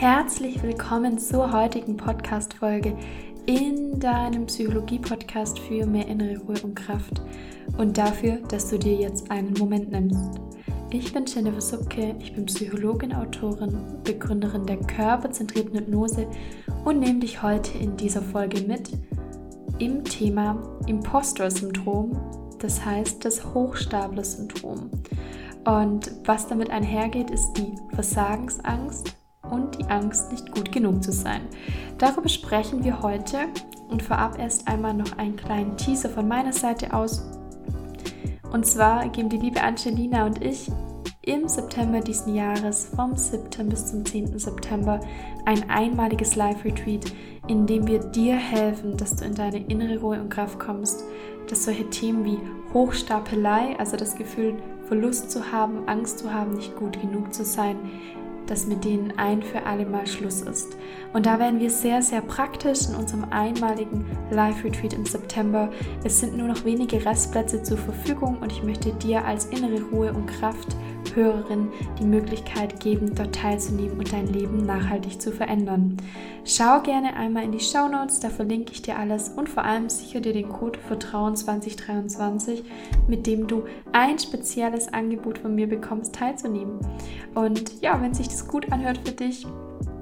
Herzlich willkommen zur heutigen Podcast-Folge in deinem Psychologie-Podcast für mehr innere Ruhe und Kraft und dafür, dass du dir jetzt einen Moment nimmst. Ich bin Jennifer Subke, ich bin Psychologin, Autorin, Begründerin der körperzentrierten Hypnose und nehme dich heute in dieser Folge mit im Thema Impostor-Syndrom, das heißt das Hochstapler-Syndrom. Und was damit einhergeht, ist die Versagensangst und die Angst, nicht gut genug zu sein. Darüber sprechen wir heute und vorab erst einmal noch einen kleinen Teaser von meiner Seite aus. Und zwar geben die liebe Angelina und ich im September diesen Jahres vom 7. bis zum 10. September ein einmaliges Live-Retreat, in dem wir dir helfen, dass du in deine innere Ruhe und Kraft kommst, dass solche Themen wie Hochstapelei, also das Gefühl, Verlust zu haben, Angst zu haben, nicht gut genug zu sein, dass mit denen ein für alle Mal Schluss ist. Und da werden wir sehr, sehr praktisch in unserem einmaligen Live-Retreat im September. Es sind nur noch wenige Restplätze zur Verfügung und ich möchte dir als innere Ruhe und Kraft Hörerin die Möglichkeit geben, dort teilzunehmen und dein Leben nachhaltig zu verändern. Schau gerne einmal in die Show Notes, da verlinke ich dir alles und vor allem sicher dir den Code Vertrauen 2023, mit dem du ein spezielles Angebot von mir bekommst, teilzunehmen. Und ja, wenn sich das gut anhört für dich,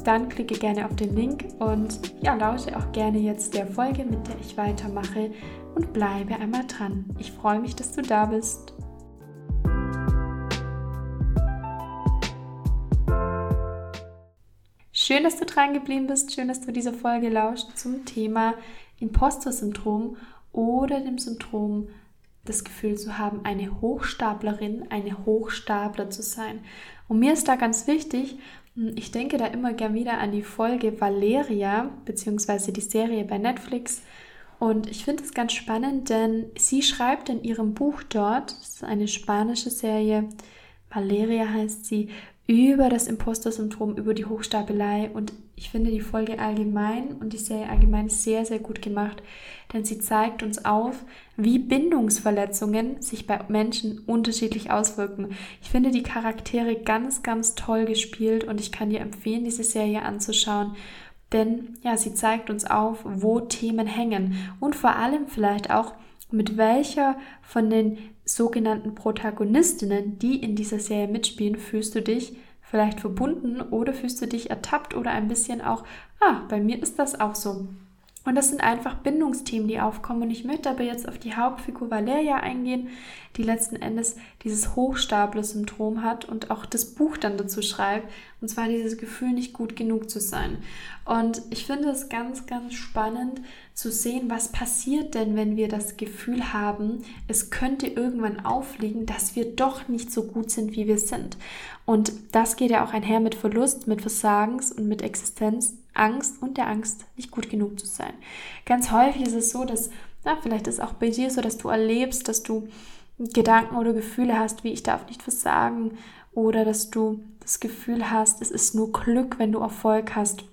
dann klicke gerne auf den Link und ja, lausche auch gerne jetzt der Folge, mit der ich weitermache und bleibe einmal dran. Ich freue mich, dass du da bist. Schön, dass du dran geblieben bist. Schön, dass du diese Folge lauscht zum Thema Imposter-Syndrom oder dem Syndrom, das Gefühl zu haben, eine Hochstaplerin, eine Hochstapler zu sein. Und mir ist da ganz wichtig, hm, ich denke da immer gern wieder an die Folge Valeria, beziehungsweise die Serie bei Netflix. Und ich finde es ganz spannend, denn sie schreibt in ihrem Buch dort, das ist eine spanische Serie, Valeria heißt sie, über das Imposter-Syndrom, über die Hochstapelei. Und ich finde die Folge allgemein und die Serie allgemein sehr, sehr gut gemacht, denn sie zeigt uns auf, wie Bindungsverletzungen sich bei Menschen unterschiedlich auswirken. Ich finde die Charaktere ganz, ganz toll gespielt und ich kann dir empfehlen, diese Serie anzuschauen. Denn ja, sie zeigt uns auf, wo Themen hängen und vor allem vielleicht auch, mit welcher von den sogenannten Protagonistinnen, die in dieser Serie mitspielen, fühlst du dich vielleicht verbunden oder fühlst du dich ertappt oder ein bisschen auch, ah, bei mir ist das auch so. Und das sind einfach Bindungsthemen, die aufkommen. Und ich möchte aber jetzt auf die Hauptfigur Valeria eingehen, die letzten Endes dieses Hochstapler-Syndrom hat und auch das Buch dann dazu schreibt. Und zwar dieses Gefühl, nicht gut genug zu sein. Und ich finde es ganz, ganz spannend zu sehen, was passiert denn, wenn wir das Gefühl haben, es könnte irgendwann aufliegen, dass wir doch nicht so gut sind, wie wir sind. Und das geht ja auch einher mit Verlust, mit Versagens und mit Existenz Angst und der Angst, nicht gut genug zu sein. Ganz häufig ist es so, dass, na, vielleicht ist auch bei dir so, dass du erlebst, dass du Gedanken oder Gefühle hast, wie ich darf nicht versagen, oder dass du das Gefühl hast, es ist nur Glück, wenn du Erfolg hast.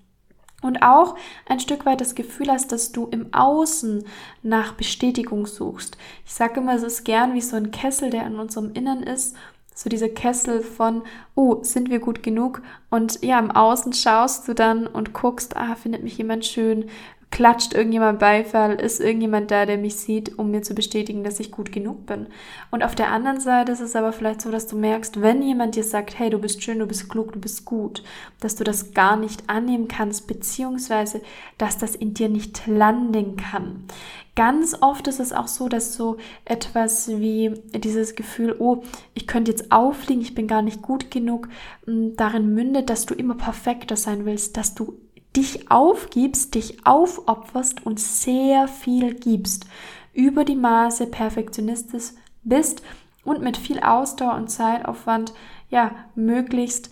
Und auch ein Stück weit das Gefühl hast, dass du im Außen nach Bestätigung suchst. Ich sage immer, es ist gern wie so ein Kessel, der in unserem Innern ist so dieser Kessel von, oh, sind wir gut genug? Und ja, im Außen schaust du dann und guckst, ah, findet mich jemand schön, klatscht irgendjemand Beifall, ist irgendjemand da, der mich sieht, um mir zu bestätigen, dass ich gut genug bin. Und auf der anderen Seite ist es aber vielleicht so, dass du merkst, wenn jemand dir sagt, hey, du bist schön, du bist klug, du bist gut, dass du das gar nicht annehmen kannst, beziehungsweise, dass das in dir nicht landen kann. Ganz oft ist es auch so, dass so etwas wie dieses Gefühl, oh, ich könnte jetzt auffliegen, ich bin gar nicht gut genug, darin mündet, dass du immer perfekter sein willst, dass du dich aufgibst, dich aufopferst und sehr viel gibst, über die Maße perfektionistisch bist und mit viel Ausdauer und Zeitaufwand ja möglichst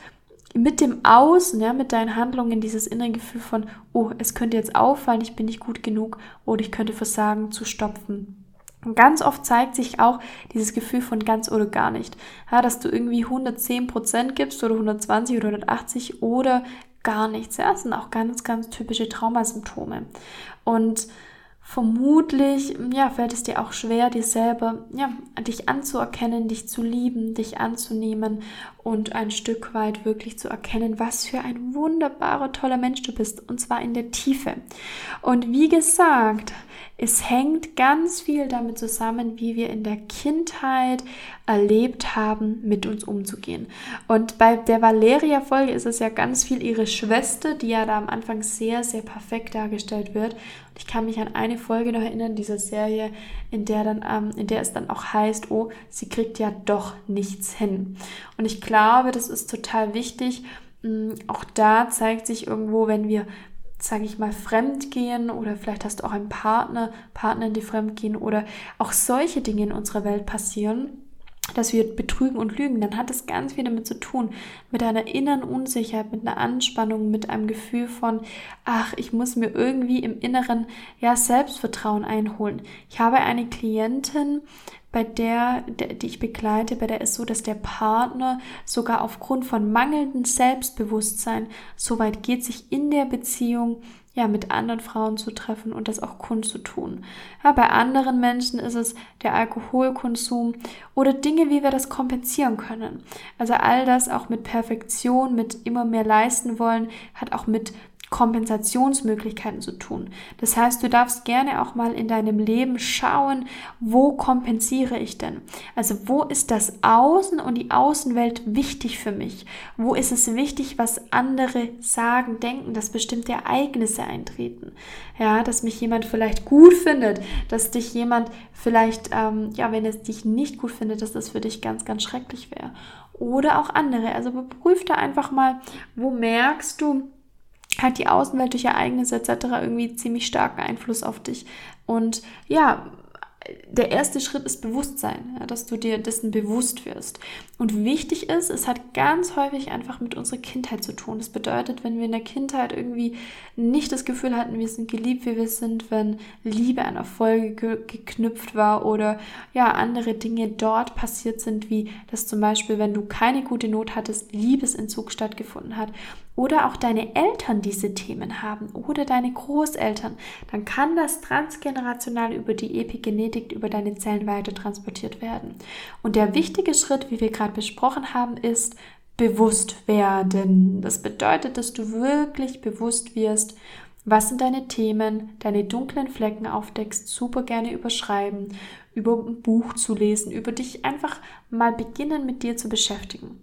mit dem Außen, ja, mit deinen Handlungen dieses innere Gefühl von, oh, es könnte jetzt auffallen, ich bin nicht gut genug oder ich könnte versagen, zu stopfen. Und ganz oft zeigt sich auch dieses Gefühl von ganz oder gar nicht. Ja, dass du irgendwie 110 Prozent gibst oder 120 oder 180 oder gar nichts. Ja, das sind auch ganz, ganz typische Traumasymptome. Und vermutlich, ja, fällt es dir auch schwer, dir selber, ja, dich anzuerkennen, dich zu lieben, dich anzunehmen und ein Stück weit wirklich zu erkennen, was für ein wunderbarer, toller Mensch du bist und zwar in der Tiefe. Und wie gesagt, es hängt ganz viel damit zusammen, wie wir in der Kindheit erlebt haben, mit uns umzugehen. Und bei der Valeria-Folge ist es ja ganz viel ihre Schwester, die ja da am Anfang sehr, sehr perfekt dargestellt wird. Und ich kann mich an eine Folge noch erinnern, dieser Serie, in der dann, ähm, in der es dann auch heißt, oh, sie kriegt ja doch nichts hin. Und ich glaube, das ist total wichtig. Mm, auch da zeigt sich irgendwo, wenn wir sage ich mal, fremdgehen oder vielleicht hast du auch einen Partner, Partnerin, die fremdgehen oder auch solche Dinge in unserer Welt passieren, dass wir betrügen und lügen, dann hat es ganz viel damit zu tun, mit einer inneren Unsicherheit, mit einer Anspannung, mit einem Gefühl von, ach, ich muss mir irgendwie im Inneren ja Selbstvertrauen einholen. Ich habe eine Klientin, bei der, die ich begleite, bei der ist so, dass der Partner sogar aufgrund von mangelndem Selbstbewusstsein so weit geht, sich in der Beziehung ja, mit anderen Frauen zu treffen und das auch kundzutun. Ja, bei anderen Menschen ist es der Alkoholkonsum oder Dinge, wie wir das kompensieren können. Also all das auch mit Perfektion, mit immer mehr leisten wollen, hat auch mit Kompensationsmöglichkeiten zu tun. Das heißt, du darfst gerne auch mal in deinem Leben schauen, wo kompensiere ich denn? Also wo ist das Außen und die Außenwelt wichtig für mich? Wo ist es wichtig, was andere sagen, denken, dass bestimmte Ereignisse eintreten? Ja, dass mich jemand vielleicht gut findet, dass dich jemand vielleicht, ähm, ja, wenn es dich nicht gut findet, dass das für dich ganz, ganz schrecklich wäre. Oder auch andere. Also überprüf da einfach mal, wo merkst du, hat die Außenwelt durch Ereignisse etc. irgendwie ziemlich starken Einfluss auf dich. Und ja, der erste Schritt ist Bewusstsein, ja, dass du dir dessen bewusst wirst. Und wichtig ist, es hat ganz häufig einfach mit unserer Kindheit zu tun. Das bedeutet, wenn wir in der Kindheit irgendwie nicht das Gefühl hatten, wir sind geliebt, wie wir sind, wenn Liebe an Erfolge ge geknüpft war oder ja, andere Dinge dort passiert sind, wie dass zum Beispiel, wenn du keine gute Not hattest, Liebesentzug stattgefunden hat oder auch deine Eltern diese Themen haben oder deine Großeltern, dann kann das transgenerational über die Epigenetik, über deine Zellen weiter transportiert werden. Und der wichtige Schritt, wie wir gerade besprochen haben, ist bewusst werden. Das bedeutet, dass du wirklich bewusst wirst, was sind deine Themen, deine dunklen Flecken aufdeckst, super gerne überschreiben, über ein Buch zu lesen, über dich einfach mal beginnen mit dir zu beschäftigen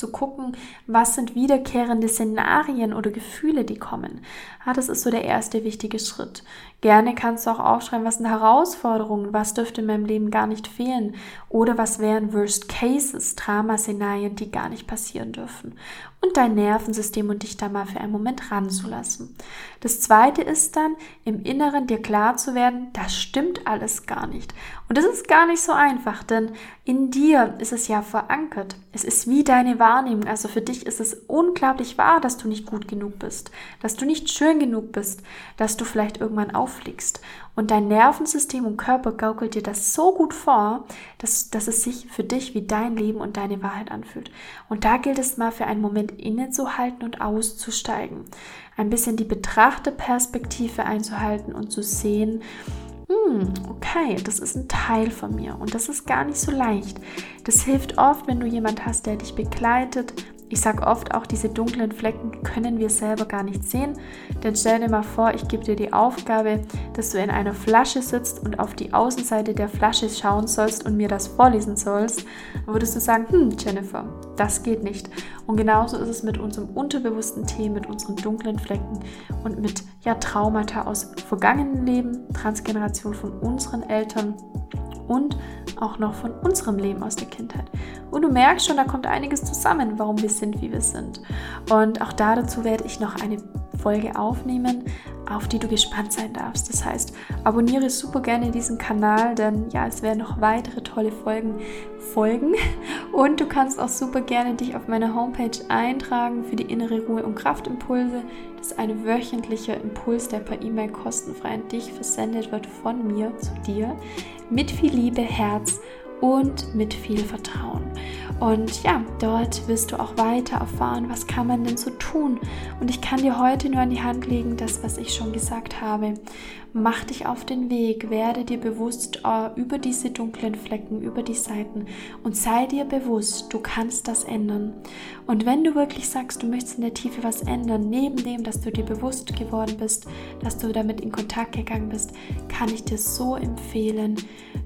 zu gucken, was sind wiederkehrende Szenarien oder Gefühle, die kommen. Ja, das ist so der erste wichtige Schritt. Gerne kannst du auch aufschreiben, was sind Herausforderungen, was dürfte in meinem Leben gar nicht fehlen oder was wären Worst Cases, Dramaszenarien, die gar nicht passieren dürfen. Und dein Nervensystem und dich da mal für einen Moment ranzulassen. Das zweite ist dann, im Inneren dir klar zu werden, das stimmt alles gar nicht. Und das ist gar nicht so einfach, denn in dir ist es ja verankert. Es ist wie deine Wahrnehmung. Also für dich ist es unglaublich wahr, dass du nicht gut genug bist, dass du nicht schön genug bist, dass du vielleicht irgendwann auffliegst. Und dein Nervensystem und Körper gaukelt dir das so gut vor, dass, dass es sich für dich wie dein Leben und deine Wahrheit anfühlt. Und da gilt es mal für einen Moment innezuhalten und auszusteigen. Ein bisschen die Betrachterperspektive einzuhalten und zu sehen, hm, okay, das ist ein Teil von mir und das ist gar nicht so leicht. Das hilft oft, wenn du jemand hast, der dich begleitet, ich sage oft auch, diese dunklen Flecken können wir selber gar nicht sehen. Denn stell dir mal vor, ich gebe dir die Aufgabe, dass du in einer Flasche sitzt und auf die Außenseite der Flasche schauen sollst und mir das vorlesen sollst. Dann würdest du sagen, hm, Jennifer, das geht nicht. Und genauso ist es mit unserem unterbewussten Themen, mit unseren dunklen Flecken und mit ja, Traumata aus vergangenen Leben, Transgeneration von unseren Eltern und auch noch von unserem Leben aus der Kindheit. Und du merkst schon, da kommt einiges zusammen, warum wir sind, wie wir sind. Und auch dazu werde ich noch eine Folge aufnehmen, auf die du gespannt sein darfst. Das heißt, abonniere super gerne diesen Kanal, denn ja, es werden noch weitere tolle Folgen folgen. Und du kannst auch super gerne dich auf meiner Homepage eintragen für die innere Ruhe und Kraftimpulse. Das ist ein wöchentlicher Impuls, der per E-Mail kostenfrei an dich versendet wird von mir zu dir. Mit viel Liebe, Herz und mit viel Vertrauen. Und ja, dort wirst du auch weiter erfahren, was kann man denn so tun. Und ich kann dir heute nur an die Hand legen, das, was ich schon gesagt habe. Mach dich auf den Weg, werde dir bewusst uh, über diese dunklen Flecken, über die Seiten und sei dir bewusst, du kannst das ändern. Und wenn du wirklich sagst, du möchtest in der Tiefe was ändern, neben dem, dass du dir bewusst geworden bist, dass du damit in Kontakt gegangen bist, kann ich dir so empfehlen,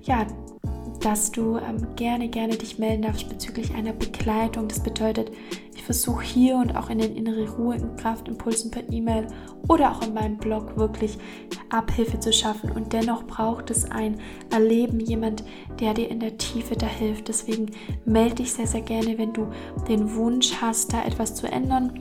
ja, dass du ähm, gerne, gerne dich melden darfst bezüglich einer Begleitung. Das bedeutet, ich versuche hier und auch in den innere Ruhe und Kraftimpulsen per E-Mail oder auch in meinem Blog wirklich Abhilfe zu schaffen. Und dennoch braucht es ein Erleben, jemand, der dir in der Tiefe da hilft. Deswegen melde dich sehr, sehr gerne, wenn du den Wunsch hast, da etwas zu ändern.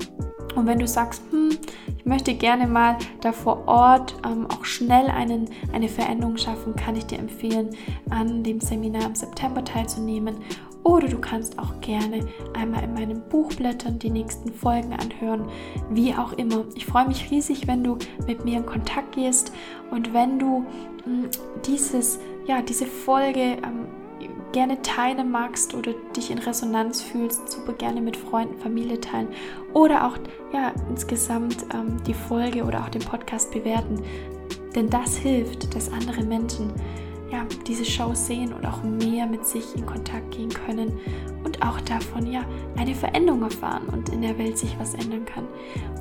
Und wenn du sagst, hm, ich möchte gerne mal da vor Ort ähm, auch schnell einen, eine Veränderung schaffen, kann ich dir empfehlen, an dem Seminar im September teilzunehmen. Oder du kannst auch gerne einmal in meinem Buch blättern, die nächsten Folgen anhören, wie auch immer. Ich freue mich riesig, wenn du mit mir in Kontakt gehst und wenn du mh, hm, dieses, ja, diese Folge ähm, gerne teilen magst oder dich in Resonanz fühlst, super gerne mit Freunden, Familie teilen oder auch ja, insgesamt ähm, die Folge oder auch den Podcast bewerten. Denn das hilft, dass andere Menschen ja, diese Show sehen und auch mehr mit sich in Kontakt gehen können und auch davon ja eine Veränderung erfahren und in der Welt sich was ändern kann.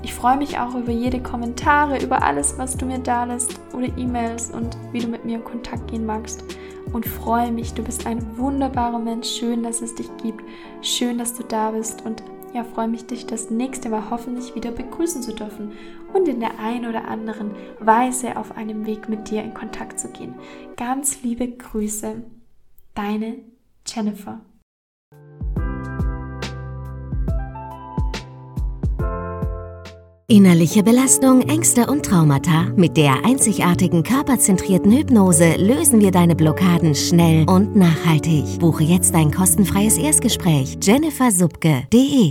Ich freue mich auch über jede Kommentare, über alles, was du mir da lässt oder E-Mails und wie du mit mir in Kontakt gehen magst und freue mich. Du bist ein wunderbarer Mensch. Schön, dass es dich gibt. Schön, dass du da bist und ja, freue mich, dich das nächste Mal hoffentlich wieder begrüßen zu dürfen und in der einen oder anderen Weise auf einem Weg mit dir in Kontakt zu gehen. Ganz liebe Grüße, deine Jennifer. Innerliche Belastung, Ängste und Traumata. Mit der einzigartigen körperzentrierten Hypnose lösen wir deine Blockaden schnell und nachhaltig. Buche jetzt ein kostenfreies Erstgespräch. jennifersubke.de